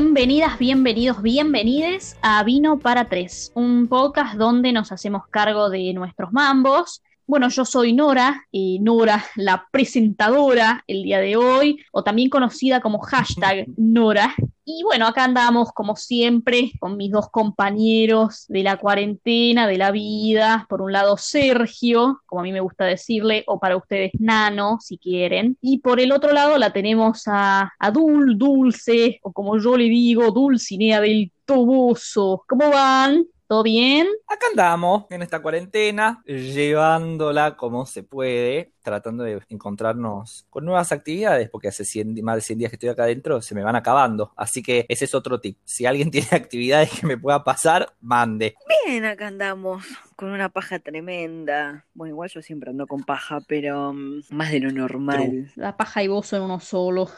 bienvenidas, bienvenidos, bienvenides a Vino para Tres, un podcast donde nos hacemos cargo de nuestros mambos. Bueno, yo soy Nora, eh, Nora, la presentadora el día de hoy, o también conocida como hashtag Nora. Y bueno, acá andamos como siempre con mis dos compañeros de la cuarentena, de la vida. Por un lado Sergio, como a mí me gusta decirle, o para ustedes Nano, si quieren. Y por el otro lado la tenemos a, a Dul, Dulce, o como yo le digo, Dulcinea del Toboso. ¿Cómo van? ¿Todo bien? Acá andamos en esta cuarentena, llevándola como se puede, tratando de encontrarnos con nuevas actividades, porque hace 100, más de 100 días que estoy acá adentro, se me van acabando. Así que ese es otro tip. Si alguien tiene actividades que me pueda pasar, mande. Bien, acá andamos con una paja tremenda. Bueno, igual yo siempre ando con paja, pero mm, más de lo normal. La paja y vos son uno solo.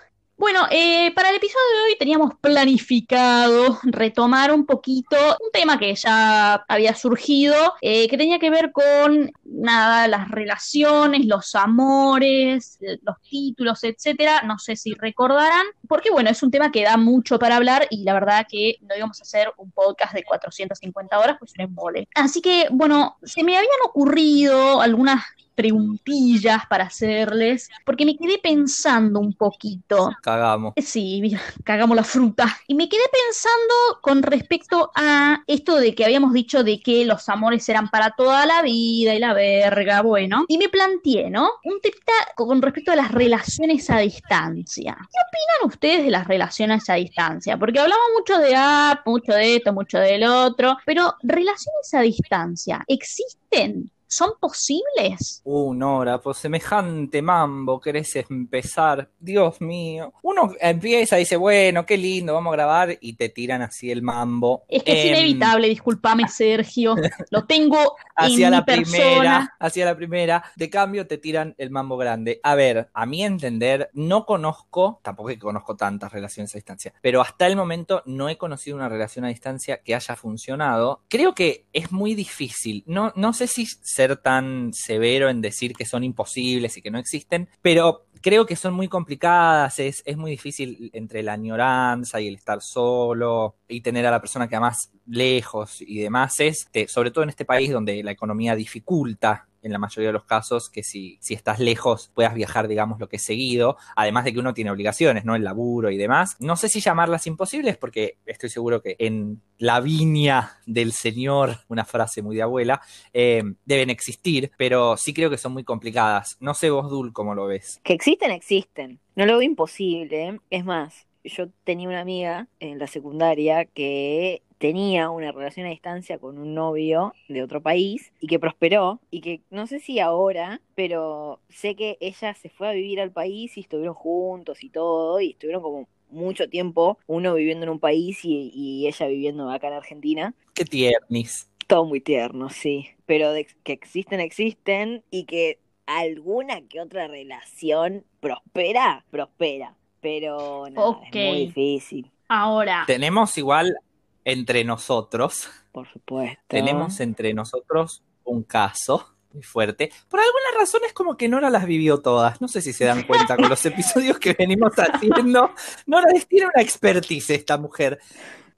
Bueno, eh, para el episodio de hoy teníamos planificado retomar un poquito un tema que ya había surgido, eh, que tenía que ver con nada, las relaciones, los amores, eh, los títulos, etcétera. No sé si recordarán, porque bueno, es un tema que da mucho para hablar y la verdad que no íbamos a hacer un podcast de 450 horas, pues un embole. Así que bueno, se me habían ocurrido algunas preguntillas para hacerles, porque me quedé pensando un poquito. Cagamos. Sí, mira, cagamos la fruta. Y me quedé pensando con respecto a esto de que habíamos dicho de que los amores eran para toda la vida y la verga, bueno. Y me planteé, ¿no? Un temita con respecto a las relaciones a distancia. ¿Qué opinan ustedes de las relaciones a distancia? Porque hablamos mucho de app, mucho de esto, mucho del otro, pero relaciones a distancia, ¿existen? ¿Son posibles? Uh, Nora, por semejante mambo querés empezar. Dios mío. Uno empieza y dice, bueno, qué lindo, vamos a grabar, y te tiran así el mambo. Es que es Em, inevitable, discúlpame, Sergio. Lo tengo Hacia en la mi persona. primera, hacia la primera, de cambio te tiran el mambo grande. A ver, a mi entender, no conozco, tampoco es que conozco tantas relaciones a distancia, pero hasta el momento no he conocido una relación a distancia que haya funcionado. Creo que es muy difícil. No, no sé si ser tan severo en decir que son imposibles y que no existen, pero creo que son muy complicadas, es, es muy difícil entre la añoranza y el estar solo y tener a la persona que amas lejos y demás, este, sobre todo en este país donde la economía dificulta en la mayoría de los casos que si, si estás lejos puedas viajar, digamos, lo que es seguido, además de que uno tiene obligaciones, ¿no? El laburo y demás. No sé si llamarlas imposibles porque estoy seguro que en la viña del Señor, una frase muy de abuela, eh, deben existir, pero sí creo que son muy complicadas. No sé vos, Dul, cómo lo ves. Que existen, existen. No lo veo imposible. ¿eh? Es más, yo tenía una amiga en la secundaria que tenía una relación a distancia con un novio de otro país y que prosperó y que no sé si ahora, pero sé que ella se fue a vivir al país y estuvieron juntos y todo y estuvieron como mucho tiempo, uno viviendo en un país y, y ella viviendo acá en Argentina. Qué tiernis. Todo muy tierno, sí. Pero de que existen, existen. Y que alguna que otra relación prospera, prospera. Pero nada, es muy difícil, Ahora, Tenemos igual entre nosotros, por supuesto. tenemos entre nosotros un caso muy fuerte. Por alguna razón es como que Nora las vivió todas. No sé si se dan cuenta con los episodios que venimos haciendo. Nora tiene una expertise esta mujer.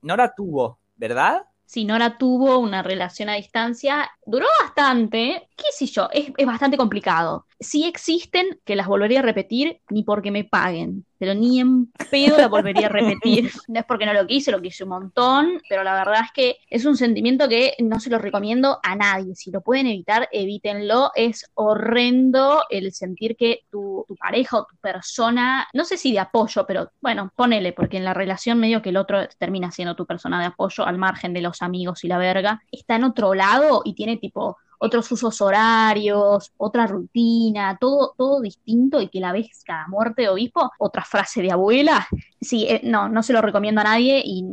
Nora tuvo, ¿verdad? si Nora tuvo una relación a distancia, duró bastante, qué sé yo, es, es bastante complicado. Si existen, que las volvería a repetir, ni porque me paguen, pero ni en pedo la volvería a repetir. No es porque no lo quise, lo quise un montón, pero la verdad es que es un sentimiento que no se lo recomiendo a nadie. Si lo pueden evitar, evítenlo. Es horrendo el sentir que tu, tu pareja o tu persona, no sé si de apoyo, pero bueno, ponele, porque en la relación medio que el otro termina siendo tu persona de apoyo al margen de los amigos y la verga, está en otro lado y tiene tipo otros usos horarios, otra rutina, todo, todo distinto y que la ves cada muerte de obispo, otra frase de abuela. Sí, eh, no, no se lo recomiendo a nadie y,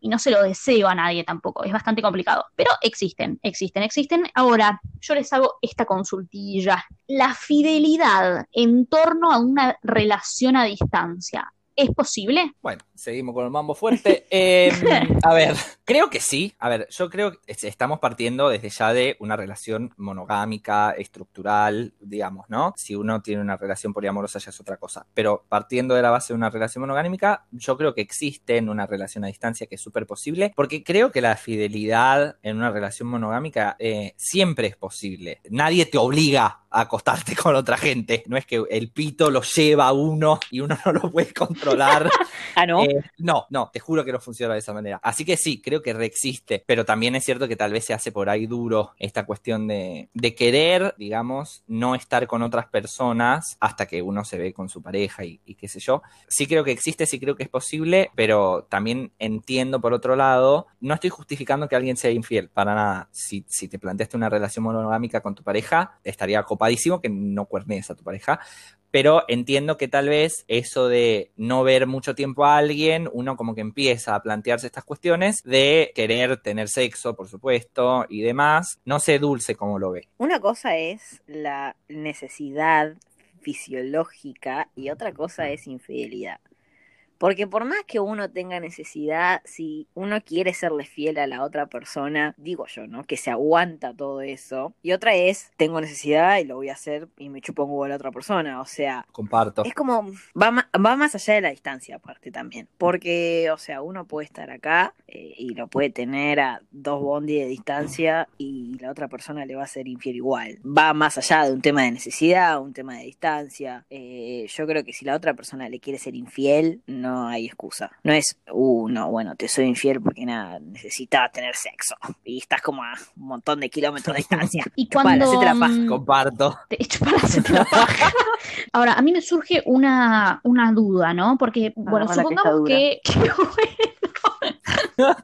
y no se lo deseo a nadie tampoco, es bastante complicado, pero existen, existen, existen. Ahora, yo les hago esta consultilla. La fidelidad en torno a una relación a distancia, ¿Es posible? Bueno, seguimos con el mambo fuerte. Eh, a ver, creo que sí. A ver, yo creo que estamos partiendo desde ya de una relación monogámica, estructural, digamos, ¿no? Si uno tiene una relación poliamorosa ya es otra cosa. Pero partiendo de la base de una relación monogámica, yo creo que existe en una relación a distancia que es súper posible, porque creo que la fidelidad en una relación monogámica eh, siempre es posible. Nadie te obliga a acostarte con otra gente. No es que el pito lo lleva a uno y uno no lo puede controlar. ah, no. Eh, no, no, te juro que no funciona de esa manera. Así que sí, creo que reexiste, pero también es cierto que tal vez se hace por ahí duro esta cuestión de, de querer, digamos, no estar con otras personas hasta que uno se ve con su pareja y, y qué sé yo. Sí creo que existe, sí creo que es posible, pero también entiendo por otro lado, no estoy justificando que alguien sea infiel, para nada. Si, si te planteaste una relación monogámica con tu pareja, estaría copadísimo que no cuernees a tu pareja, pero entiendo que tal vez eso de no ver mucho tiempo a alguien, uno como que empieza a plantearse estas cuestiones de querer tener sexo, por supuesto, y demás. No sé dulce cómo lo ve. Una cosa es la necesidad fisiológica y otra cosa es infidelidad. Porque por más que uno tenga necesidad, si uno quiere serle fiel a la otra persona, digo yo, ¿no? Que se aguanta todo eso. Y otra es, tengo necesidad y lo voy a hacer y me chupo un huevo a la otra persona. O sea, Comparto. es como, va, más allá de la distancia aparte también. Porque, o sea, uno puede estar acá eh, y lo puede tener a dos bondi de distancia y la otra persona le va a ser infiel igual. Va más allá de un tema de necesidad, un tema de distancia. Eh, yo creo que si la otra persona le quiere ser infiel, no hay excusa. No es, uh, no, bueno, te soy infiel porque nada, necesitaba tener sexo. Y estás como a un montón de kilómetros de distancia. Y Chupala, cuando hacete la paja. mm, Comparto. te hacerte la paja. Ahora, a mí me surge una, una duda, ¿no? Porque, bueno, que está supongamos que, que bueno.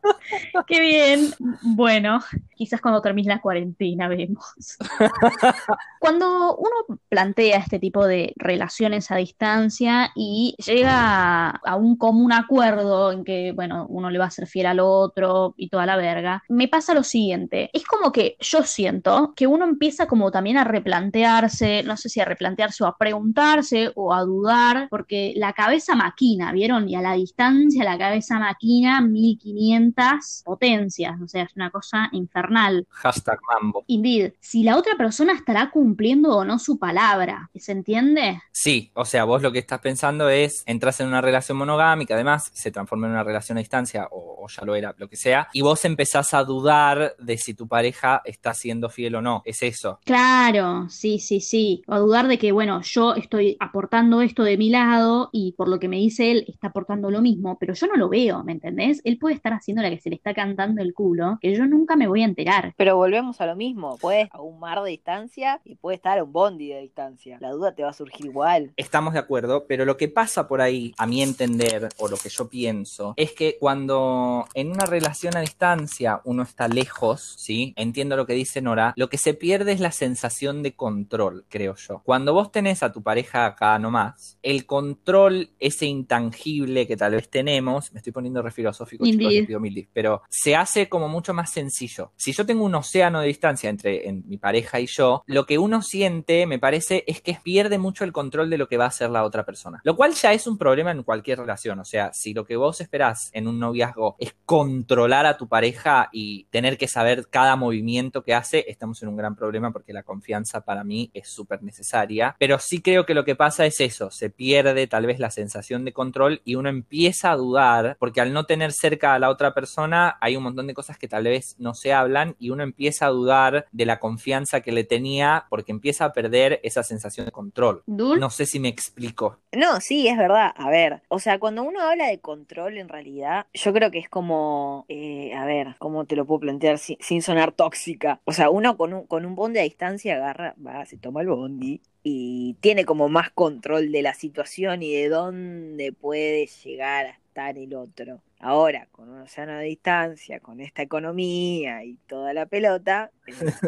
Qué bien. Bueno, quizás cuando termine la cuarentena vemos. Cuando uno plantea este tipo de relaciones a distancia y llega a un común acuerdo en que, bueno, uno le va a ser fiel al otro y toda la verga, me pasa lo siguiente. Es como que yo siento que uno empieza como también a replantearse, no sé si a replantearse o a preguntarse o a dudar, porque la cabeza maquina, ¿vieron? Y a la distancia la cabeza maquina 1500 potencias, o sea, es una cosa infernal. Hashtag mambo. Indeed, si la otra persona estará cumpliendo o no su palabra, ¿se entiende? Sí, o sea, vos lo que estás pensando es, entras en una relación monogámica, además se transforma en una relación a distancia, o, o ya lo era, lo que sea, y vos empezás a dudar de si tu pareja está siendo fiel o no. Es eso. Claro, sí, sí, sí. O a dudar de que, bueno, yo estoy aportando esto de mi lado y por lo que me dice él está aportando lo mismo, pero yo no lo veo, ¿me entendés? Él puede estar haciendo la que se le está cantando el culo, que yo nunca me voy a enterar. Pero volvemos a lo mismo, puedes a un mar de distancia y puede estar a un bondi de distancia. La duda te va a surgir igual. Estamos de acuerdo, pero lo que pasa por ahí, a mi entender, o lo que yo pienso, es que cuando en una relación a distancia uno está lejos, ¿sí? Entiendo lo que dice Nora, lo que se pierde es la sensación de control, creo yo. Cuando vos tenés a tu pareja acá nomás, el control, ese intangible que tal vez tenemos, me estoy poniendo re filosófico, chicos, Indeed. les pido mil dis, pero se hace como mucho más sencillo. Si yo tengo un océano de distancia entre en mi pareja y yo, lo que uno siente, me parece, es que pierde mucho el control de lo que va a hacer la otra persona. Lo cual ya es un problema en cualquier relación. O sea, si lo que vos esperás en un noviazgo es controlar a tu pareja y tener que saber cada movimiento que hace, estamos en un gran problema porque la confianza para mí es súper necesaria. Pero sí creo que lo que pasa es eso, se pierde tal vez la sensación de control y uno empieza a dudar porque al no tener cerca a la otra persona hay un montón de cosas que tal vez no se hablan y uno empieza a dudar de la confianza que le tenía porque empieza a perder esa sensación de control. ¿Dul? No sé si me explico. No, sí, es verdad. A ver, o sea, cuando uno habla de control, en realidad, yo creo que es como, eh, a ver, ¿cómo te lo puedo plantear sin, sin sonar tóxica? O sea, uno con un, con un bondi a distancia agarra, va, se toma el bondi y tiene como más control de la situación y de dónde puede llegar a estar el otro. Ahora, con un océano de distancia, con esta economía y toda la pelota,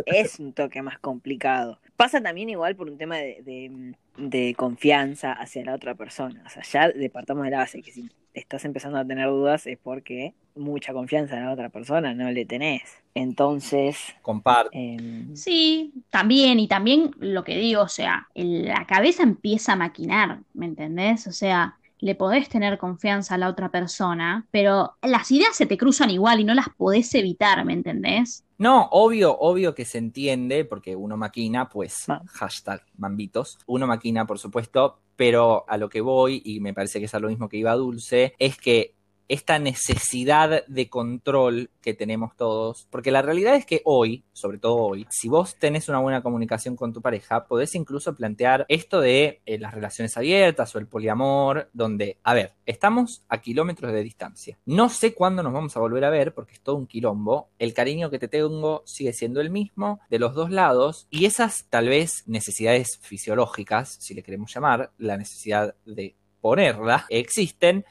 es un toque más complicado. Pasa también igual por un tema de, de- de confianza hacia la otra persona. O sea, ya departamos de la base que si estás empezando a tener dudas es porque mucha confianza en la otra persona no le tenés. Entonces, Comparto. em, Sí, también, y también lo que digo, o sea, el- la cabeza empieza a maquinar, ¿me entendés? O sea, le podés tener confianza a la otra persona, pero las ideas se te cruzan igual y no las podés evitar, ¿me entendés? No, obvio, obvio que se entiende, porque uno maquina, pues, hashtag mambitos, uno maquina, por supuesto, pero a lo que voy, y me parece que es a lo mismo que iba Dulce, es que esta necesidad de control que tenemos todos, porque la realidad es que hoy, sobre todo hoy, si vos tenés una buena comunicación con tu pareja, podés incluso plantear esto de eh, las relaciones abiertas o el poliamor, donde, a ver, estamos a kilómetros de distancia. No sé cuándo nos vamos a volver a ver, porque es todo un quilombo. El cariño que te tengo sigue siendo el mismo de los dos lados, y esas tal vez necesidades fisiológicas, si le queremos llamar, la necesidad de ponerla, existen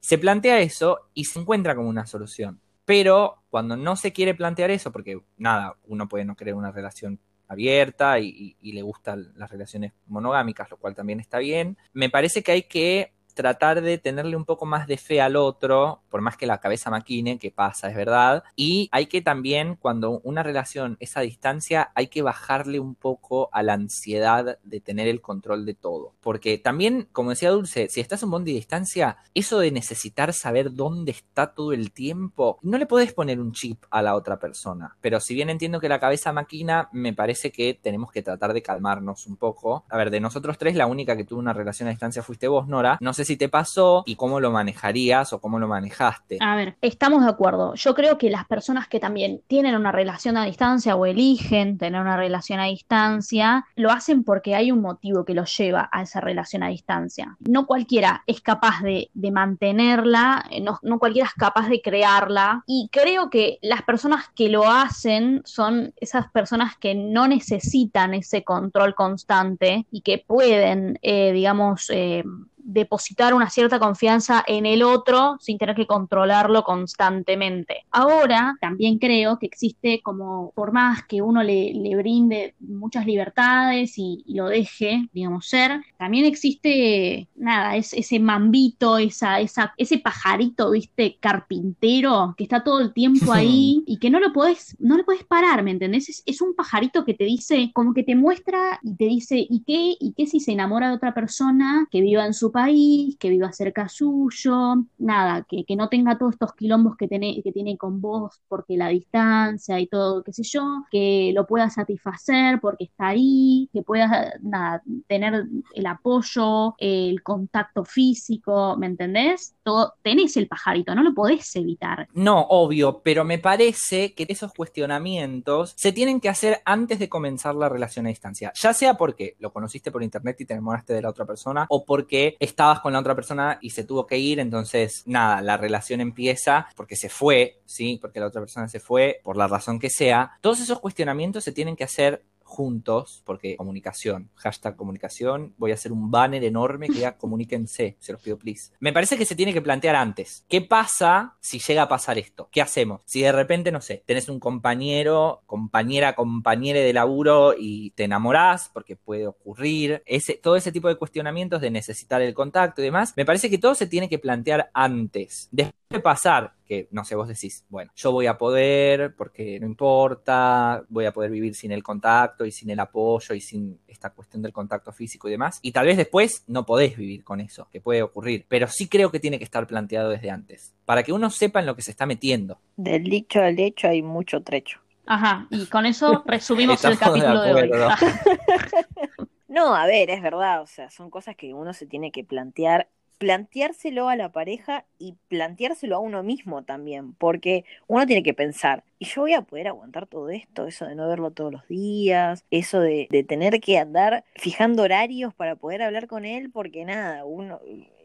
se plantea eso y se encuentra como una solución. Pero cuando no se quiere plantear eso, porque nada, uno puede no querer una relación abierta y, y le gustan las relaciones monogámicas, lo cual también está bien, me parece que hay que tratar de tenerle un poco más de fe al otro, por más que la cabeza maquine, que pasa, es verdad. Y hay que también, cuando una relación es a distancia, hay que bajarle un poco a la ansiedad de tener el control de todo. Porque también, como decía Dulce, si estás un bond de distancia, eso de necesitar saber dónde está todo el tiempo, no le puedes poner un chip a la otra persona. Pero si bien entiendo que la cabeza maquina, me parece que tenemos que tratar de calmarnos un poco. A ver, de nosotros tres, la única que tuvo una relación a distancia fuiste vos, Nora. No sé si te pasó y cómo lo manejarías o cómo lo manejaste. A ver, estamos de acuerdo. Yo creo que las personas que también tienen una relación a distancia o eligen tener una relación a distancia, lo hacen porque hay un motivo que los lleva a esa relación a distancia. No cualquiera es capaz de, mantenerla, eh, no, cualquiera es capaz de crearla y creo que las personas que lo hacen son esas personas que no necesitan ese control constante y que pueden, eh, digamos, eh, depositar una cierta confianza en el otro sin tener que controlarlo constantemente. Ahora también creo que existe como, por más que uno le, brinde muchas libertades y, lo deje, digamos, ser, también existe, nada, es, ese mambito, esa, esa, ese pajarito, viste, carpintero, que está todo el tiempo ahí y que no lo puedes, no lo puedes parar, ¿me entendés? Es, es un pajarito que te dice, como que te muestra y te dice, ¿y qué? ¿Y qué si se enamora de otra persona que viva en su país, que viva cerca suyo, nada, que, no tenga todos estos quilombos que tiene, que tiene con vos porque la distancia y todo, qué sé yo, que lo pueda satisfacer porque está ahí, que pueda, nada, tener el apoyo, el contacto físico, ¿me entendés? Todo, tenés el pajarito, no lo podés evitar. No, obvio, pero me parece que esos cuestionamientos se tienen que hacer antes de comenzar la relación a distancia, ya sea porque lo conociste por internet y te enamoraste de la otra persona, o porque estabas con la otra persona y se tuvo que ir, entonces nada, la relación empieza porque se fue, ¿sí? Porque la otra persona se fue, por la razón que sea. Todos esos cuestionamientos se tienen que hacer juntos, porque comunicación, hashtag comunicación, voy a hacer un banner enorme que diga comuníquense, se los pido please. Me parece que se tiene que plantear antes, ¿qué pasa si llega a pasar esto? ¿Qué hacemos? Si de repente, no sé, tenés un compañero, compañera, compañere de laburo y te enamorás, porque puede ocurrir, ese, todo ese tipo de cuestionamientos de necesitar el contacto y demás, me parece que todo se tiene que plantear antes. Después de pasar que, no sé, vos decís, bueno, yo voy a poder, porque no importa, voy a poder vivir sin el contacto y sin el apoyo y sin esta cuestión del contacto físico y demás. Y tal vez después no podés vivir con eso, que puede ocurrir. Pero sí creo que tiene que estar planteado desde antes, para que uno sepa en lo que se está metiendo. Del dicho al hecho hay mucho trecho. Ajá, y con eso resumimos el capítulo de, hoy. no, a ver, es verdad, o sea, son cosas que uno se tiene que plantear planteárselo a la pareja y planteárselo a uno mismo también, porque uno tiene que pensar, ¿y yo voy a poder aguantar todo esto? Eso de no verlo todos los días, eso de, tener que andar fijando horarios para poder hablar con él, porque nada, uno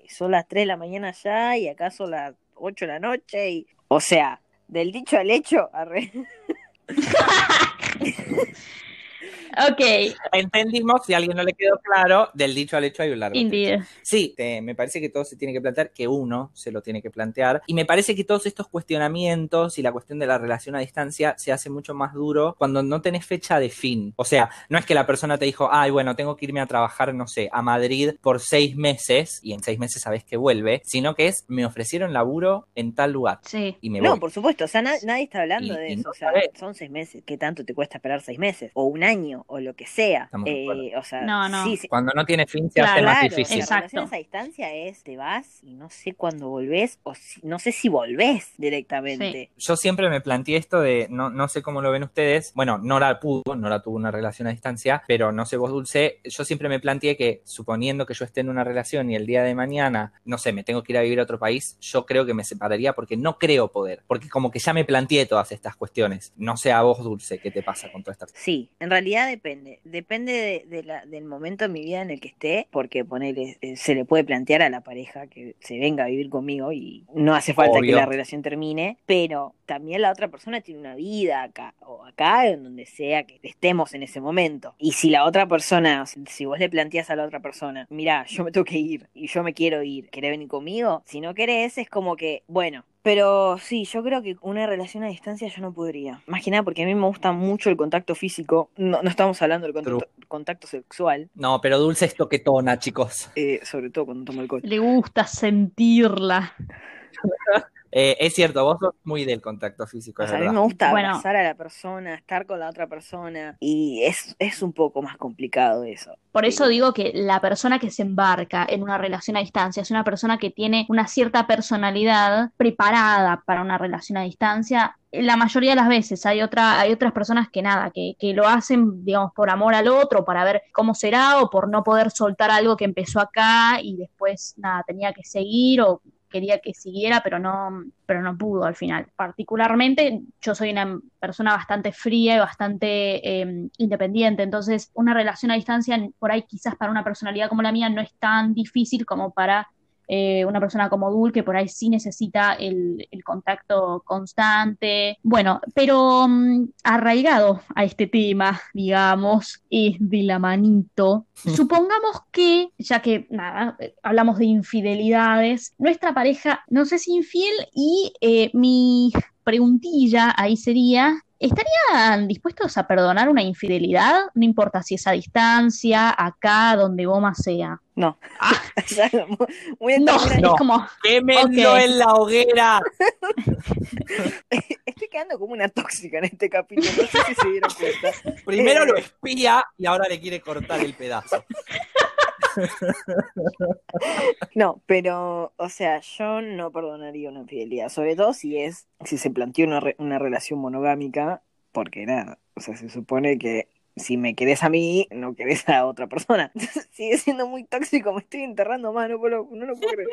son las 3 de la mañana ya y acaso las 8 de la noche, y, o sea, del dicho al hecho, arre. Ok. Entendimos, si a alguien no le quedó claro, del dicho al hecho hay un largo. Sí, me parece que todo se tiene que plantear, que uno se lo tiene que plantear. Y me parece que todos estos cuestionamientos y la cuestión de la relación a distancia se hace mucho más duro cuando no tenés fecha de fin. O sea, no es que la persona te dijo, ay, bueno, tengo que irme a trabajar, no sé, a Madrid por seis meses y en seis meses sabes que vuelve, sino que es, me ofrecieron laburo en tal lugar. Sí. Y me no, por supuesto, o sea, nadie está hablando de eso. o sea, son seis meses. ¿Qué tanto te cuesta esperar seis meses? O un año o lo que sea. Eh, o sea, No, no. sí, sí, Cuando no tiene fin se hace más Claro, difícil. las Exacto. relaciones a distancia es te vas y no sé cuándo volvés o si- no sé si volvés directamente. Yo siempre me planteé esto de, no, no sé cómo lo ven ustedes, bueno, Nora pudo, Nora tuvo una relación a distancia, pero no sé vos, Dulce, yo siempre me planteé que suponiendo que yo esté en una relación y el día de mañana, no sé, me tengo que ir a vivir a otro país, yo creo que me separaría porque no creo poder, porque como que ya me planteé todas estas cuestiones. No sé a vos, Dulce, ¿qué te pasa con todas estas Sí, en realidad depende. Depende de, de la- del momento en mi vida en el que esté, porque eh, se le puede plantear a la pareja que se venga a vivir conmigo y no hace falta Obvio. que la relación termine, pero también la otra persona tiene una vida acá o acá, en donde sea que estemos en ese momento. Y si la otra persona, si vos le planteas a la otra persona, mira, yo me tengo que ir y yo me quiero ir, ¿querés venir conmigo? Si no querés, es como que, bueno, pero sí, yo creo que una relación a distancia yo no podría. Más que nada porque a mí me gusta mucho el contacto físico. No, no estamos hablando del contacto, contacto sexual, No, pero Dulce es toquetona, chicos. eh, sobre todo cuando tomo alcohol. Le gusta sentirla. Eh, es cierto, vos sos muy del contacto físico, O es sea, a mí me gusta Bueno. abrazar a la persona, estar con la otra persona y es, es un poco más complicado eso. Por eso digo que la persona que se embarca en una relación a distancia es una persona que tiene una cierta personalidad preparada para una relación a distancia. La mayoría de las veces hay otra, hay otras personas que nada, que, que lo hacen, digamos, por amor al otro, para ver cómo será, o por no poder soltar algo que empezó acá y después nada, tenía que seguir o quería que siguiera, pero no, pero no pudo al final. Particularmente, yo soy una persona bastante fría y bastante eh, independiente, entonces una relación a distancia, por ahí quizás para una personalidad como la mía, no es tan difícil como para eh, una persona como Dul, que por ahí sí necesita el, el contacto constante. Bueno, pero mm, arraigado a este tema, digamos, es de la manito. Supongamos que, ya que nada, hablamos de infidelidades, nuestra pareja no sé si infiel y eh, mi preguntilla ahí sería, ¿estarían dispuestos a perdonar una infidelidad? No importa si es a distancia, acá, donde goma sea. No. Ah. Ya, muy- muy No. No. es como, ¡Quémenlo Ok. en la hoguera! Estoy quedando como una tóxica en este capítulo, no sé si se dieron cuenta. Primero Eh. lo espía y ahora le quiere cortar el pedazo. No, pero, o sea, yo no perdonaría una infidelidad, sobre todo si es, si se planteó una, re- una relación monogámica, porque nada, o sea, se supone que si me querés a mí, no querés a otra persona. Sigue siendo muy tóxico, me estoy enterrando más, no, puedo- no lo puedo creer.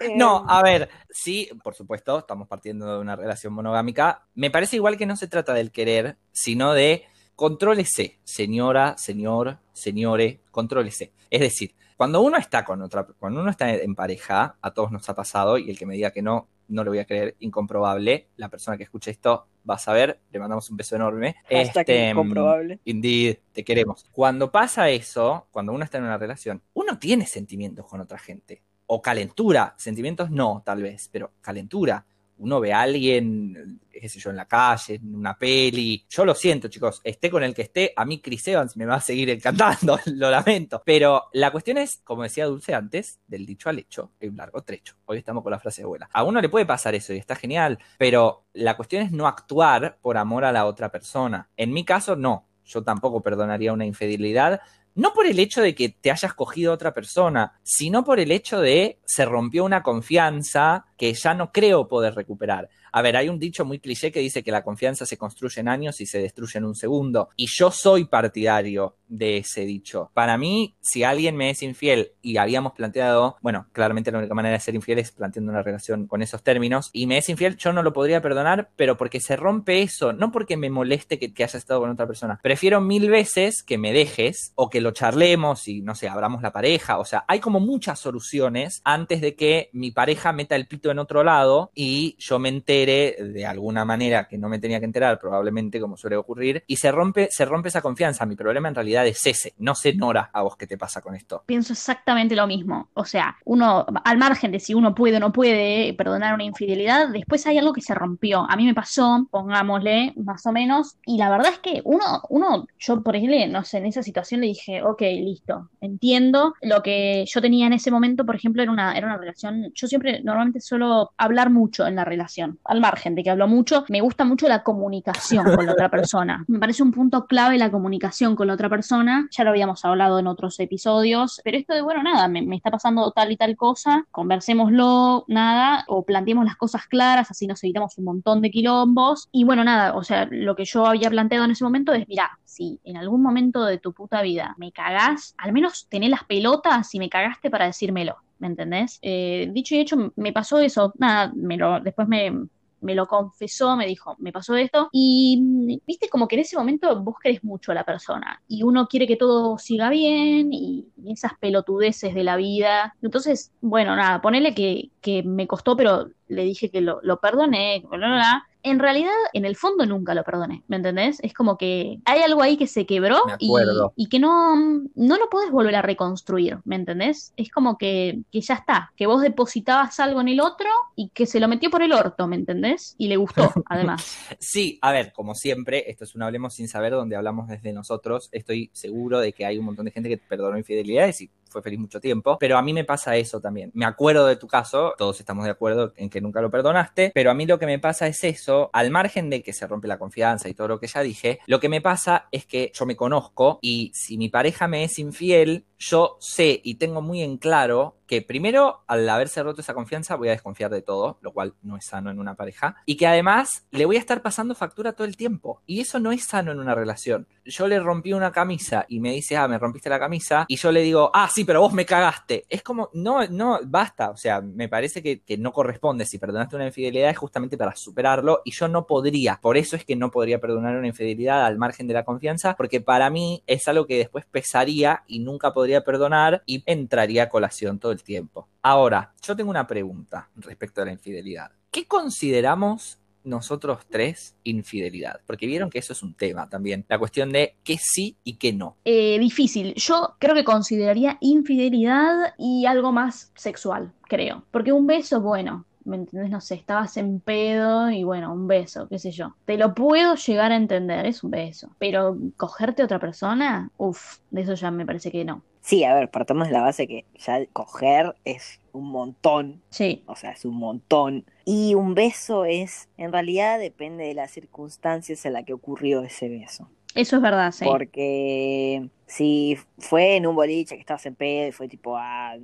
Eh, No, a ver, sí, por supuesto, estamos partiendo de una relación monogámica. Me parece igual que no se trata del querer, sino de contrólese, señora, señor, señore, contrólese. Es decir, cuando uno está con otra, cuando uno está en pareja, a todos nos ha pasado, y el que me diga que no, no lo voy a creer, incomprobable. La persona que escuche esto va a saber, le mandamos un beso enorme. hashtag Este, incomprobable. Indeed, te queremos. Cuando pasa eso, cuando uno está en una relación, uno tiene sentimientos con otra gente. O calentura. Sentimientos no, tal vez, pero calentura. Uno ve a alguien, qué sé yo, en la calle, en una peli. Yo lo siento, chicos. Esté con el que esté, a mí Chris Evans me va a seguir encantando, lo lamento. Pero la cuestión es, como decía Dulce antes, del dicho al hecho, hay un largo trecho. Hoy estamos con la frase de abuela. A uno le puede pasar eso y está genial, pero la cuestión es no actuar por amor a la otra persona. En mi caso, no. Yo tampoco perdonaría una infidelidad, no por el hecho de que te hayas cogido a otra persona, sino por el hecho de se rompió una confianza que ya no creo poder recuperar. A ver, hay un dicho muy cliché que dice que la confianza se construye en años y se destruye en un segundo. Y yo soy partidario de ese dicho. Para mí, si alguien me es infiel y habíamos planteado, bueno, claramente la única manera de ser infiel es planteando una relación con esos términos, y me es infiel, yo no lo podría perdonar, pero porque se rompe eso, no porque me moleste que, que haya estado con otra persona. Prefiero mil veces que me dejes o que lo charlemos y, no sé, abramos la pareja. O sea, hay como muchas soluciones antes de que mi pareja meta el pito en otro lado y yo me entere de alguna manera que no me tenía que enterar, probablemente como suele ocurrir, y se rompe, se rompe esa confianza. Mi problema en realidad es ese. No sé, Nora, a vos qué te pasa con esto. Pienso exactamente lo mismo. O sea, uno, al margen de si uno puede o no puede perdonar una infidelidad, después hay algo que se rompió. A mí me pasó, pongámosle, más o menos, y la verdad es que uno, uno, yo por ejemplo, no sé, en esa situación le dije, ok, listo, entiendo. Lo que yo tenía en ese momento, por ejemplo, era una, era una relación, yo siempre normalmente suelo suelo hablar mucho en la relación, al margen de que hablo mucho, me gusta mucho la comunicación con la otra persona. Me parece un punto clave la comunicación con la otra persona, ya lo habíamos hablado en otros episodios, pero esto de, bueno, nada, me, me está pasando tal y tal cosa, conversémoslo, nada, o planteemos las cosas claras, así nos evitamos un montón de quilombos. Y bueno, nada, o sea, lo que yo había planteado en ese momento es, mira, si en algún momento de tu puta vida me cagás, al menos tené las pelotas y me cagaste para decírmelo. ¿Me entendés? Eh, dicho y hecho, me pasó eso. Nada, me lo, después me, me lo confesó, me dijo, me pasó esto. Y viste, como que en ese momento vos querés mucho a la persona y uno quiere que todo siga bien y, y esas pelotudeces de la vida. Entonces, bueno, nada, ponele que, que me costó, pero le dije que lo, lo perdoné, bla, bla, bla. En realidad, en el fondo nunca lo perdoné, ¿me entendés? Es como que hay algo ahí que se quebró y que no, no lo podés volver a reconstruir, ¿me entendés? Es como que, que ya está, que vos depositabas algo en el otro y que se lo metió por el orto, ¿me entendés? Y le gustó, además. Sí, a ver, como siempre, esto es un Hablemos sin saber donde hablamos desde nosotros. Estoy seguro de que hay un montón de gente que perdonó infidelidades y fue feliz mucho tiempo, pero a mí me pasa eso también. Me acuerdo de tu caso, todos estamos de acuerdo en que nunca lo perdonaste, pero a mí lo que me pasa es eso, al margen de que se rompe la confianza y todo lo que ya dije, lo que me pasa es que yo me conozco y si mi pareja me es infiel, yo sé y tengo muy en claro que primero, al haberse roto esa confianza, voy a desconfiar de todo, lo cual no es sano en una pareja, y que además le voy a estar pasando factura todo el tiempo, y eso no es sano en una relación. Yo le rompí una camisa y me dice, ah, me rompiste la camisa, y yo le digo, ah, sí, pero vos me cagaste. Es como, no, no, basta, o sea, me parece que, que no corresponde. Si perdonaste una infidelidad es justamente para superarlo, y yo no podría, por eso es que no podría perdonar una infidelidad al margen de la confianza, porque para mí es algo que después pesaría y nunca podría perdonar y entraría a colación todo el tiempo. Ahora, yo tengo una pregunta respecto a la infidelidad. ¿Qué consideramos nosotros tres infidelidad? Porque vieron que eso es un tema también. La cuestión de qué sí y qué no. Eh, difícil. Yo creo que consideraría infidelidad y algo más sexual, creo. Porque un beso, bueno, ¿me entendés? No sé, estabas en pedo y bueno, un beso, qué sé yo. Te lo puedo llegar a entender, es un beso. Pero cogerte a otra persona, uff, de eso ya me parece que no. Sí, a ver, partamos de la base que ya coger es un montón, Sí, o sea, es un montón. Y un beso es, en realidad depende de las circunstancias en las que ocurrió ese beso. eso es verdad, sí. Porque si fue en un boliche que estabas en pedo y fue tipo, ah,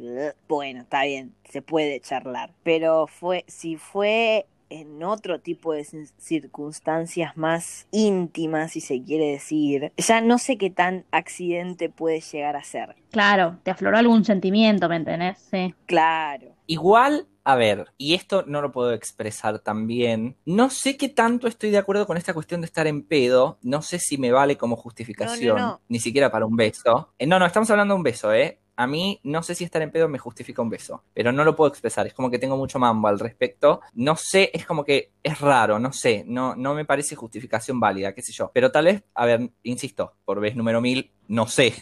bueno, está bien, se puede charlar. Pero fue, si fue en otro tipo de circunstancias más íntimas, si se quiere decir, ya no sé qué tan accidente puede llegar a ser. Claro, te afloró algún sentimiento, ¿me entendés? Sí. Claro. Igual, a ver, y esto no lo puedo expresar tan bien, no sé qué tanto estoy de acuerdo con esta cuestión de estar en pedo, no sé si me vale como justificación, No, no, no. ni siquiera para un beso. Eh, no, no, estamos hablando de un beso, ¿eh? A mí no sé si estar en pedo me justifica un beso, pero no lo puedo expresar, es como que tengo mucho mambo al respecto. No sé, es como que es raro, no sé, no, no me parece justificación válida, qué sé yo. Pero tal vez, a ver, insisto, por vez número mil, no sé,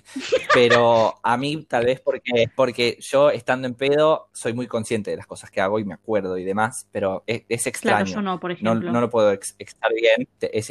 pero a mí tal vez porque, porque yo estando en pedo soy muy consciente de las cosas que hago y me acuerdo y demás, pero es, es Claro, extraño. yo no, por ejemplo. no lo puedo ex- bien,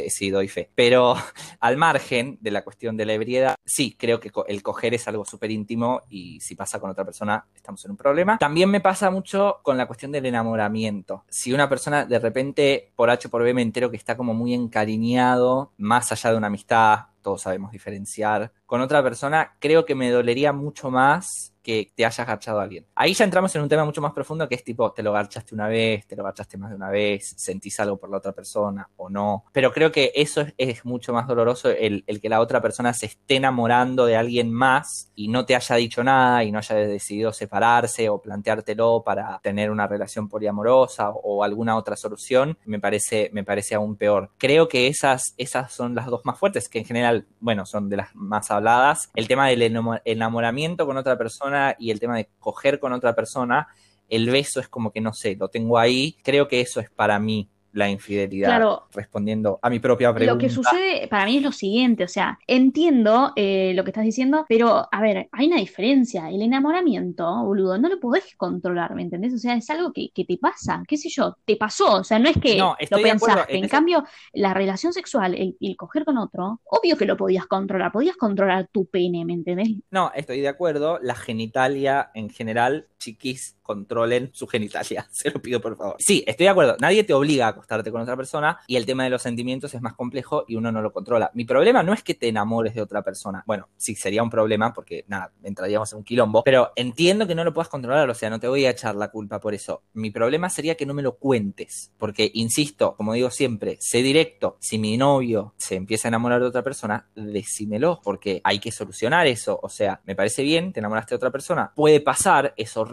sí doy fe. Pero al margen de la cuestión de la ebriedad, sí, creo que co- el coger es algo súper íntimo y si pasa con otra persona estamos en un problema. También me pasa mucho con la cuestión del enamoramiento. Si una persona de repente por H o por B me entero que está como muy encariñado, más allá de una amistad, todos sabemos diferenciar, con otra persona, creo que me dolería mucho más que te hayas garchado a alguien. Ahí ya entramos en un tema mucho más profundo que es tipo, te lo garchaste una vez, te lo garchaste más de una vez, sentís algo por la otra persona o no. Pero creo que eso es, mucho más doloroso, el, el que la otra persona se esté enamorando de alguien más y no te haya dicho nada y no haya decidido separarse o planteártelo para tener una relación poliamorosa o, o alguna otra solución, me parece, me parece aún peor. Creo que esas, esas son las dos más fuertes, que en general, bueno, son de las más habladas. El tema del enamo- enamoramiento con otra persona y el tema de coger con otra persona, el beso es como que no sé, lo tengo ahí. Creo que eso es para mí la infidelidad, Claro. respondiendo a mi propia pregunta. Lo que sucede para mí es lo siguiente, o sea, entiendo eh, lo que estás diciendo, pero a ver, hay una diferencia. El enamoramiento, boludo, no lo podés controlar, ¿me entendés? O sea, es algo que, que te pasa, qué sé yo, te pasó, o sea, no es que No, lo pensaste. en En cambio, la relación sexual, el, el coger con otro, obvio que lo podías controlar, podías controlar tu pene, ¿me entendés? No, estoy de acuerdo. La genitalia en general chiquis controlen su genitalia. Se lo pido por favor. Sí, estoy de acuerdo. Nadie te obliga a acostarte con otra persona y el tema de los sentimientos es más complejo y uno no lo controla. Mi problema no es que te enamores de otra persona. Bueno, sí, sería un problema porque, nada, entraríamos en un quilombo. Pero entiendo que no lo puedas controlar, o sea, no te voy a echar la culpa por eso. Mi problema sería que no me lo cuentes. Porque, insisto, como digo siempre, sé directo. Si mi novio se empieza a enamorar de otra persona, decímelo, porque hay que solucionar eso. O sea, me parece bien, te enamoraste de otra persona. Puede pasar, es horrible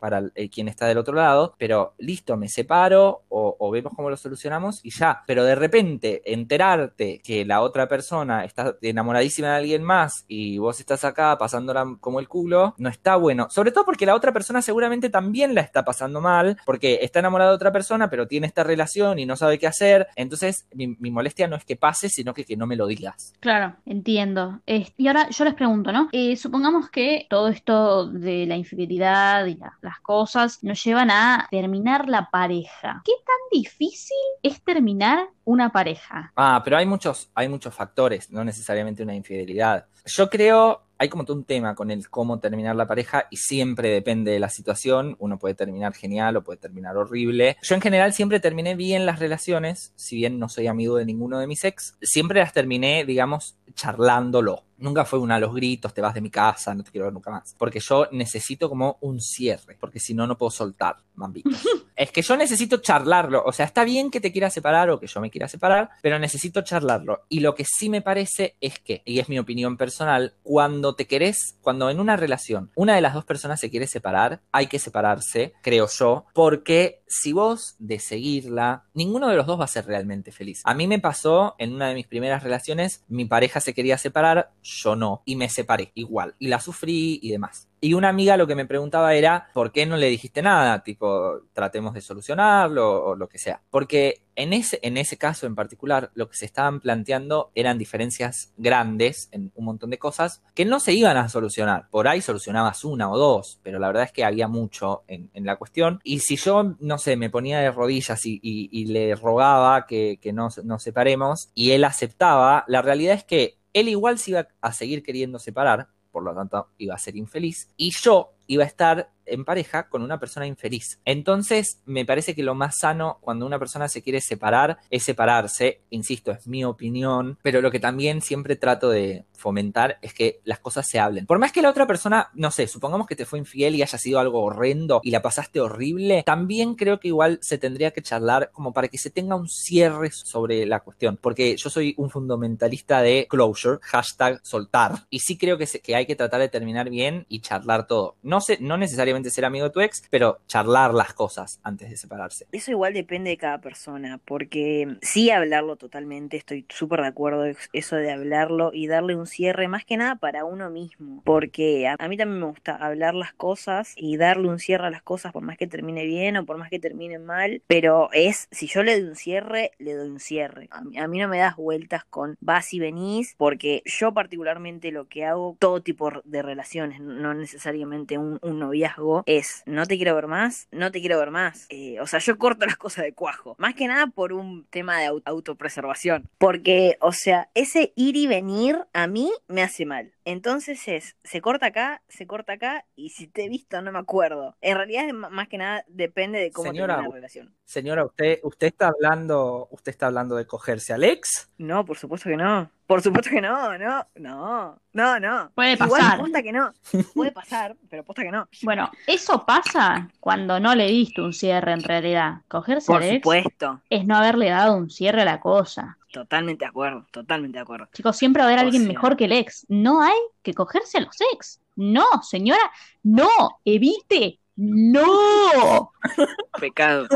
para quien está del otro lado, pero listo, me separo o, vemos cómo lo solucionamos y ya. Pero de repente, enterarte que la otra persona está enamoradísima de alguien más y vos estás acá pasándola como el culo, no está bueno. Sobre todo porque la otra persona seguramente también la está pasando mal, porque está enamorada de otra persona, pero tiene esta relación y no sabe qué hacer. Entonces, mi, molestia no es que pase, sino que, no me lo digas. Claro, entiendo. Y ahora yo les pregunto, ¿no? Eh, supongamos que todo esto de la infidelidad y la- las cosas nos llevan a terminar la pareja. ¿Qué tan difícil es terminar una pareja? Ah, pero hay muchos, hay muchos factores, no necesariamente una infidelidad. Yo creo, hay como todo un tema con el cómo terminar la pareja y siempre depende de la situación. Uno puede terminar genial o puede terminar horrible. Yo en general siempre terminé bien las relaciones, si bien no soy amigo de ninguno de mis ex, siempre las terminé, digamos, charlándolo. Nunca fue una a los gritos, te vas de mi casa, no te quiero ver nunca más. Porque yo necesito como un cierre, porque si no, no puedo soltar, mambitos. es que yo necesito charlarlo. O sea, está bien que te quieras separar o que yo me quiera separar, pero necesito charlarlo. Y lo que sí me parece es que, y es mi opinión personal, cuando te querés, cuando en una relación una de las dos personas se quiere separar, hay que separarse, creo yo, porque si vos de seguirla, ninguno de los dos va a ser realmente feliz. A mí me pasó en una de mis primeras relaciones, mi pareja se quería separar, yo no, y me separé igual, y la sufrí y demás. Y una amiga lo que me preguntaba era, ¿por qué no le dijiste nada? Tipo, tratemos de solucionarlo o lo que sea. Porque en ese, en ese caso en particular, lo que se estaban planteando eran diferencias grandes en un montón de cosas que no se iban a solucionar. Por ahí solucionabas una o dos, pero la verdad es que había mucho en, la cuestión. Y si yo, no sé, me ponía de rodillas y le rogaba que, que nos, nos separemos y él aceptaba, la realidad es que él igual se iba a seguir queriendo separar, por lo tanto iba a ser infeliz, y yo iba a estar en pareja con una persona infeliz. Entonces, me parece que lo más sano cuando una persona se quiere separar es separarse, insisto, es mi opinión, pero lo que también siempre trato de fomentar es que las cosas se hablen. Por más que la otra persona, no sé, supongamos que te fue infiel y haya sido algo horrendo y la pasaste horrible, también creo que igual se tendría que charlar como para que se tenga un cierre sobre la cuestión, porque yo soy un fundamentalista de closure, hashtag soltar, y sí creo que, se- que hay que tratar de terminar bien y charlar todo. No no necesariamente ser amigo de tu ex, pero charlar las cosas antes de separarse. Eso igual depende de cada persona, porque sí hablarlo totalmente, estoy súper de acuerdo, eso de hablarlo y darle un cierre más que nada para uno mismo, porque a, mí también me gusta hablar las cosas y darle un cierre a las cosas por más que termine bien o por más que termine mal, pero es, si yo le doy un cierre, le doy un cierre. A a mí no me das vueltas con vas y venís, porque yo particularmente lo que hago, todo tipo de relaciones, no necesariamente un, un noviazgo, es no te quiero ver más, no te quiero ver más. Eh, o sea, yo corto las cosas de cuajo. Más que nada por un tema de au- autopreservación. Porque, o sea, ese ir y venir a mí me hace mal. Entonces es, se corta acá, se corta acá, y si te he visto no me acuerdo. En realidad, más que nada, depende de cómo Señora, la relación. Señora, usted, usted está hablando, usted está hablando de cogerse al ex. No, por supuesto que no. Por supuesto que no, no, no, no, no. Puede Igual pasar. posta que no. Puede pasar, pero posta que no. Bueno, eso pasa cuando no le diste un cierre en realidad. Cogerse Por al ex supuesto. es no haberle dado un cierre a la cosa. Totalmente de acuerdo, totalmente de acuerdo. Chicos, siempre va a haber O alguien sea- mejor que el ex. No hay que cogerse a los ex. No, señora, no, evite, no. Pecado.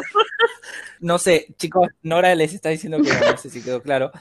No sé, chicos, Nora les está diciendo que no, no sé si quedó claro.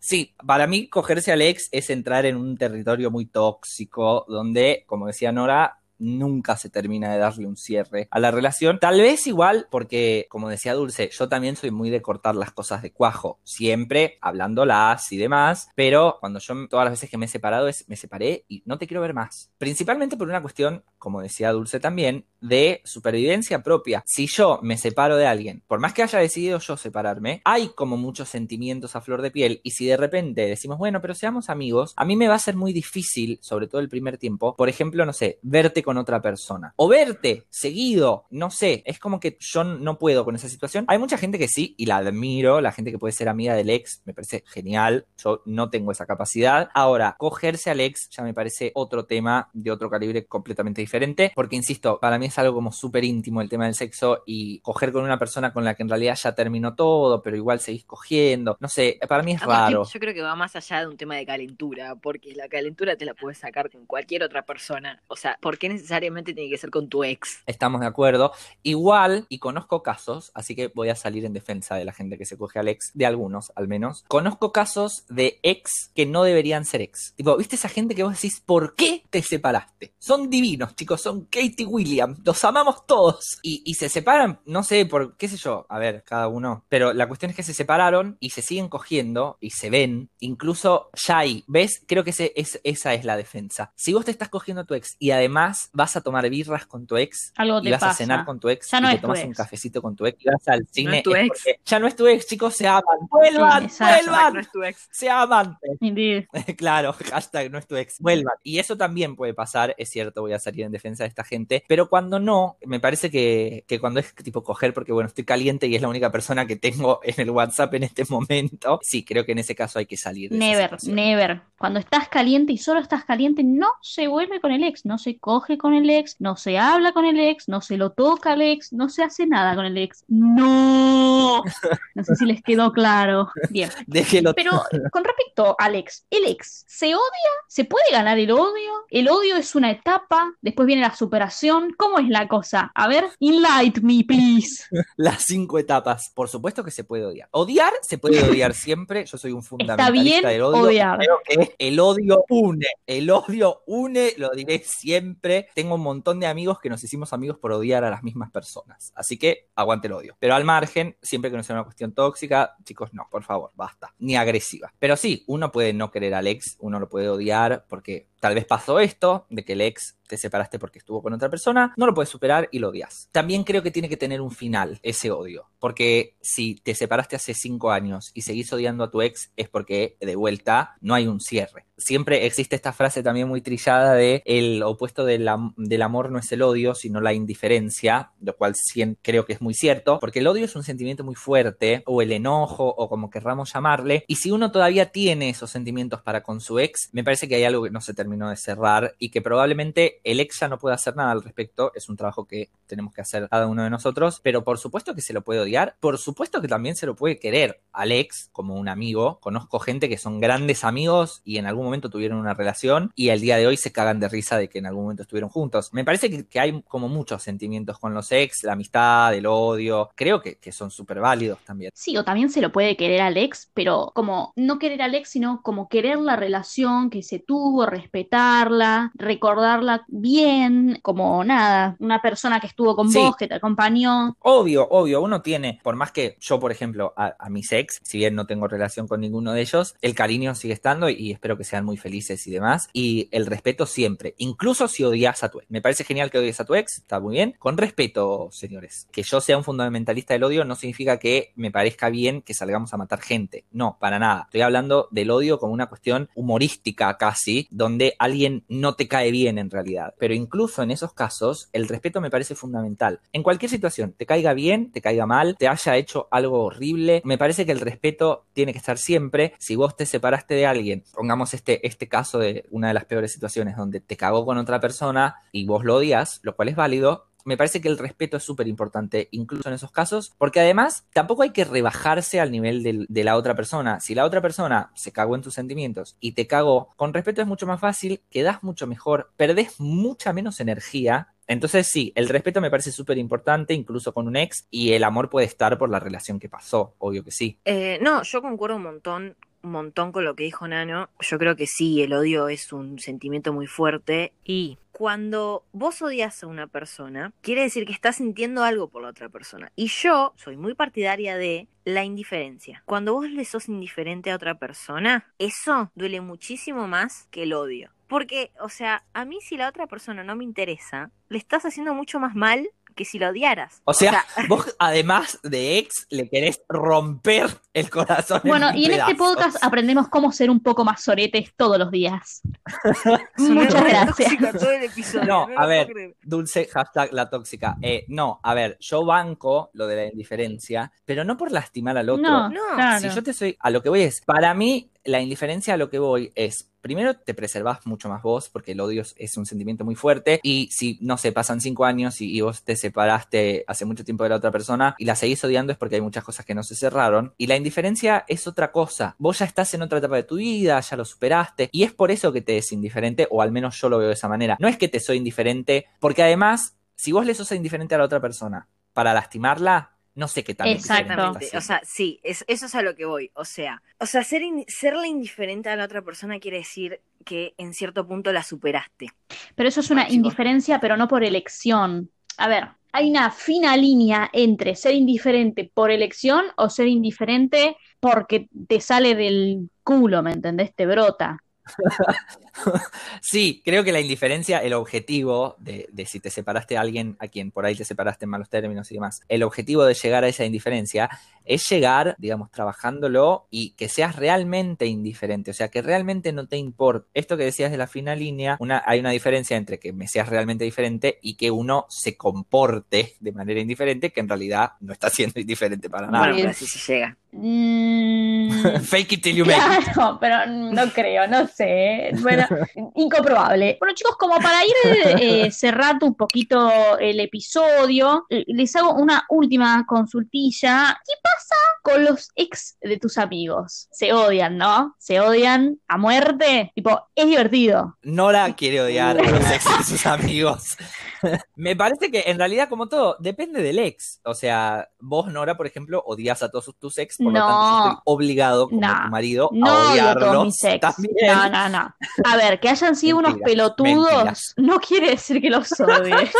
Sí, para mí cogerse al ex es entrar en un territorio muy tóxico donde, como decía Nora, nunca se termina de darle un cierre a la relación. Tal vez igual, porque, como decía Dulce, yo también soy muy de cortar las cosas de cuajo, siempre hablándolas y demás, pero cuando yo todas las veces que me he separado es me separé y no te quiero ver más. Principalmente por una cuestión, como decía Dulce también, de supervivencia propia. Si yo me separo de alguien, por más que haya decidido yo separarme, hay como muchos sentimientos a flor de piel y si de repente decimos, bueno, pero seamos amigos, a mí me va a ser muy difícil, sobre todo el primer tiempo, por ejemplo, no sé, verte con otra persona o verte seguido, no sé, es como que yo no puedo con esa situación. Hay mucha gente que sí y la admiro, la gente que puede ser amiga del ex, me parece genial, yo no tengo esa capacidad. Ahora, cogerse al ex ya me parece otro tema de otro calibre completamente diferente, porque insisto, para mí es algo como súper íntimo el tema del sexo y coger con una persona con la que en realidad ya terminó todo, pero igual seguís cogiendo, no sé, para mí es raro. Yo creo que va más allá de un tema de calentura, porque la calentura te la puedes sacar con cualquier otra persona. O sea, ¿por qué necesariamente tiene que ser con tu ex? Estamos de acuerdo. Igual, y conozco casos, así que voy a salir en defensa de la gente que se coge al ex, de algunos al menos. Conozco casos de ex que no deberían ser ex. Tipo, ¿viste esa gente que vos decís, ¿por qué te separaste? Son divinos, chicos, son Katie Williams, los amamos todos. Y, y se separan, no sé, por qué sé yo, a ver, cada uno. Pero la cuestión es que se separaron y se siguen cogiendo y se ven. Incluso ya hay, ¿ves? Creo que ese, es, esa es la defensa. Si vos te estás cogiendo a tu ex y además vas a tomar birras con tu ex Algo y vas pasa. a cenar con tu ex Ya no y te tu tomas un cafecito con tu ex y vas al cine, es tu es ex. porque ya no es tu ex, chicos, se aman. ¡Vuelvan! exacto. ¡Vuelvan! No es tu ex. Se aman. Indeed. claro, hashtag no es tu ex. Vuelvan. Y eso también puede pasar, es cierto, voy a salir en defensa de esta gente, pero cuando no, me parece que, que cuando es tipo coger, porque bueno, estoy caliente y es la única persona que tengo en el WhatsApp en este momento, sí, creo que en ese caso hay que salir. De Never, never. Cuando estás caliente y solo estás caliente, no se vuelve con el ex, no se coge con el ex, no se habla con el ex, no se lo toca al ex, no se hace nada con el ex. No. No sé si les quedó claro. Bien. Déjelo. Pero con respecto al ex, ¿el ex se odia? ¿Se puede ganar el odio? ¿El odio es una etapa? Después viene la superación. ¿Cómo es la cosa? A ver, enlight me, please. Las cinco etapas. Por supuesto que se puede odiar. Odiar se puede odiar siempre. Yo soy un fundamentalista bien del odio. odiar. Creo que el odio une. El odio une, lo diré siempre. Tengo un montón de amigos que nos hicimos amigos por odiar a las mismas personas. Así que aguante el odio. Pero al margen, siempre que no sea una cuestión tóxica, chicos, no, por favor, basta. Ni agresiva. Pero sí, uno puede no querer al ex, uno lo puede odiar porque tal vez pasó esto, de que el ex te separaste porque estuvo con otra persona, no lo puedes superar y lo odias. También creo que tiene que tener un final ese odio, porque si te separaste hace cinco años y seguís odiando a tu ex es porque de vuelta no hay un cierre. Siempre existe esta frase también muy trillada de el opuesto del, am- del amor no es el odio, sino la indiferencia, lo cual creo que es muy cierto, porque el odio es un sentimiento muy fuerte, o el enojo, o como querramos llamarle, y si uno todavía tiene esos sentimientos para con su ex, me parece que hay algo que no se terminó de cerrar y que probablemente el ex ya no puede hacer nada al respecto, es un trabajo que tenemos que hacer cada uno de nosotros, pero por supuesto que se lo puede odiar, por supuesto que también se lo puede querer al ex como un amigo, conozco gente que son grandes amigos y en algún momento tuvieron una relación y al día de hoy se cagan de risa de que en algún momento estuvieron juntos. Me parece que, que hay como muchos sentimientos con los ex, la amistad, el odio, creo que, que son súper válidos también. Sí, o también se lo puede querer al ex, pero como no querer al ex, sino como querer la relación que se tuvo, respetarla, recordarla bien, como nada, una persona que estuvo con Sí. vos, que te acompañó. Obvio, obvio, uno tiene, por más que yo, por ejemplo, a, a mis ex, si bien no tengo relación con ninguno de ellos, el cariño sigue estando y espero que sean muy felices y demás, y el respeto siempre, incluso si odias a tu ex. Me parece genial que odies a tu ex, está muy bien, con respeto, señores. Que yo sea un fundamentalista del odio no significa que me parezca bien que salgamos a matar gente, no, para nada. Estoy hablando del odio como una cuestión humorística casi, donde alguien no te cae bien en realidad. Pero incluso en esos casos, el respeto me parece fundamental. En cualquier situación, te caiga bien, te caiga mal, te haya hecho algo horrible, me parece que el respeto tiene que estar siempre. Si vos te separaste de alguien, pongamos este, este caso de una de las peores situaciones donde te cagó con otra persona y vos lo odias, lo cual es válido, me parece que el respeto es súper importante, incluso en esos casos, porque además tampoco hay que rebajarse al nivel del- de la otra persona. Si la otra persona se cagó en tus sentimientos y te cagó, con respeto es mucho más fácil, quedás mucho mejor, perdés mucha menos energía. Entonces sí, el respeto me parece súper importante, incluso con un ex, y el amor puede estar por la relación que pasó, obvio que sí. Eh, no, yo concuerdo un montón, un montón con lo que dijo Nano. Yo creo que sí, el odio es un sentimiento muy fuerte y cuando vos odias a una persona, quiere decir que estás sintiendo algo por la otra persona. Y yo soy muy partidaria de la indiferencia. Cuando vos le sos indiferente a otra persona, eso duele muchísimo más que el odio. Porque, o sea, a mí si la otra persona no me interesa, le estás haciendo mucho más mal que si lo odiaras. O sea, vos además de ex le querés romper el corazón. Bueno, en y en este podcast aprendemos cómo ser un poco más soretes todos los días. Muchas gracias. tóxica todo el episodio, No, a ver. Dulce, hashtag la tóxica. Eh, no, a ver, yo banco lo de la indiferencia, pero no por lastimar al otro. No, No, claro. Si yo te soy, a lo que voy es, para mí la indiferencia a lo que voy es, primero te preservas mucho más vos, porque el odio es, un sentimiento muy fuerte, y si, no sé, pasan cinco años y, y vos te separaste hace mucho tiempo de la otra persona y la seguís odiando es porque hay muchas cosas que no se cerraron, y la indiferencia es otra cosa, vos ya estás en otra etapa de tu vida, ya lo superaste, y es por eso que te es indiferente, o al menos yo lo veo de esa manera, no es que te soy indiferente, porque además, si vos le sos indiferente a la otra persona para lastimarla, no sé qué indiferente Exactamente. O sea, sí, es- eso es a lo que voy. O sea, o sea, ser in- serle indiferente a la otra persona quiere decir que en cierto punto la superaste. Pero eso es una chicos. indiferencia, pero no por elección. A ver, hay una fina línea entre ser indiferente por elección o ser indiferente porque te sale del culo, ¿me entendés? Te brota. Sí, creo que la indiferencia, el objetivo de, de si te separaste a alguien a quien por ahí te separaste en malos términos y demás, el objetivo de llegar a esa indiferencia es llegar, digamos, trabajándolo y que seas realmente indiferente, o sea, que realmente no te importa. Esto que decías de la fina línea, una, hay una diferencia entre que me seas realmente diferente y que uno se comporte de manera indiferente, que en realidad no está siendo indiferente para nada. Bueno, pero así se llega. Mm, Fake it till you make it. Claro, pero no creo, no sé. Bueno, incomprobable. Bueno, chicos, como para ir eh, cerrando un poquito el episodio, eh, les hago una última consultilla. ¿Qué pasa con los ex de tus amigos? Se odian, ¿no? Se odian a muerte. Tipo, es divertido. Nora quiere odiar a los ex de sus amigos. Me parece que en realidad, como todo, depende del ex. O sea, vos, Nora, por ejemplo, odias a todos tus ex, por lo No. tanto, yo estoy obligado como No. tu marido No a odiarlos todos mis ex. también. No, no, no. A ver, que hayan sido unos pelotudos mentira. no quiere decir que los odie.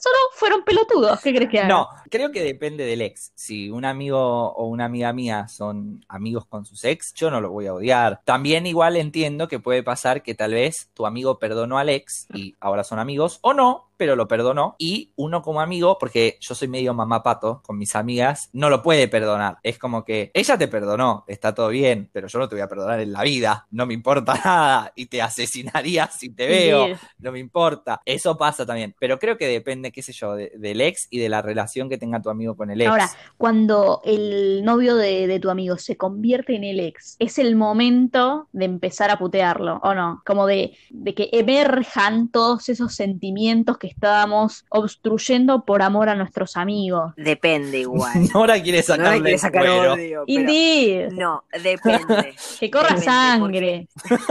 Solo fueron pelotudos. ¿Qué crees que haga? No, creo que depende del ex. Si un amigo o una amiga mía son amigos con sus ex, yo no lo voy a odiar. También igual entiendo que puede pasar que tal vez tu amigo perdonó al ex y ahora son amigos, o no, pero lo perdonó. Y uno como amigo, porque yo soy medio mamapato con mis amigas, no lo puede perdonar. Es como que ella te perdonó, está todo bien, pero yo no te voy a perdonar en la vida, no me importa nada y te asesinaría si te veo no me importa. Eso pasa también. Pero creo que depende, qué sé yo, de- del ex y de la relación que tenga tu amigo con el ex. Ahora, cuando el novio de, de tu amigo se convierte en el ex, es el momento de empezar a putearlo, ¿o no? Como de, de que emerjan todos esos sentimientos que estábamos obstruyendo por amor a nuestros amigos. Depende igual. Nora quiere No sacarle quiere el sacar cuero. odio, Indeed, No, depende. que corra depende, sangre.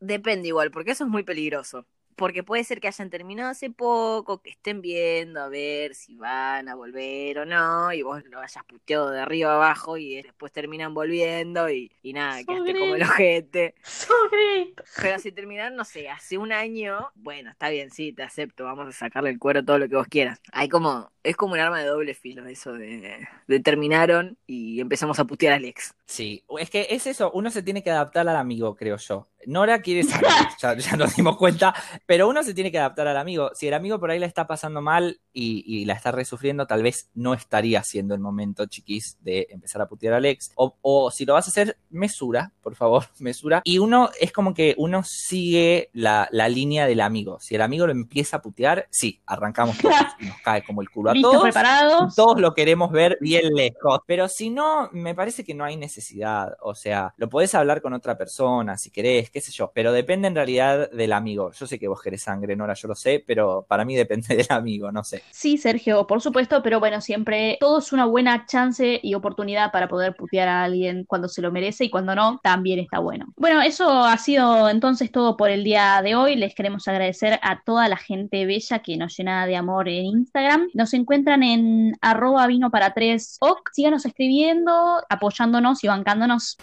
Depende igual, porque eso es muy peligroso. Porque puede ser que hayan terminado hace poco, que estén viendo a ver si van a volver o no, y vos lo hayas puteado de arriba abajo y después terminan volviendo y, y nada, quedaste como el ojete. Sangre. Pero si terminaron, no sé, hace un año, bueno, está bien, sí, te acepto, vamos a sacarle el cuero todo lo que vos quieras. Hay como, es como un arma de doble filo eso de, de terminaron y empezamos a putear al ex. Sí, es que es eso, uno se tiene que adaptar al amigo, creo yo. Nora quiere saber, ya, ya nos dimos cuenta, pero uno se tiene que adaptar al amigo. Si el amigo por ahí la está pasando mal y, y la está resufriendo, tal vez no estaría siendo el momento, chiquis, de empezar a putear al ex. O, o si lo vas a hacer, mesura, por favor, mesura. Y uno es como que uno sigue la, la línea del amigo. Si el amigo lo empieza a putear, sí, arrancamos todos y nos cae como el culo a ¿Listos, todos. preparados? Todos lo queremos ver bien lejos. Pero si no, me parece que no hay necesidad. O sea, lo podés hablar con otra persona si querés, qué sé yo. Pero depende en realidad del amigo. Yo sé que vos querés sangre, Nora, yo lo sé, pero para mí depende del amigo, no sé. Sí, Sergio, por supuesto, pero bueno, siempre todo es una buena chance y oportunidad para poder putear a alguien cuando se lo merece y cuando no, también está bueno. Bueno, eso ha sido entonces todo por el día de hoy. Les queremos agradecer a toda la gente bella que nos llena de amor en Instagram. Nos encuentran en arroba vino para. Síganos escribiendo, apoyándonos y bancándonos.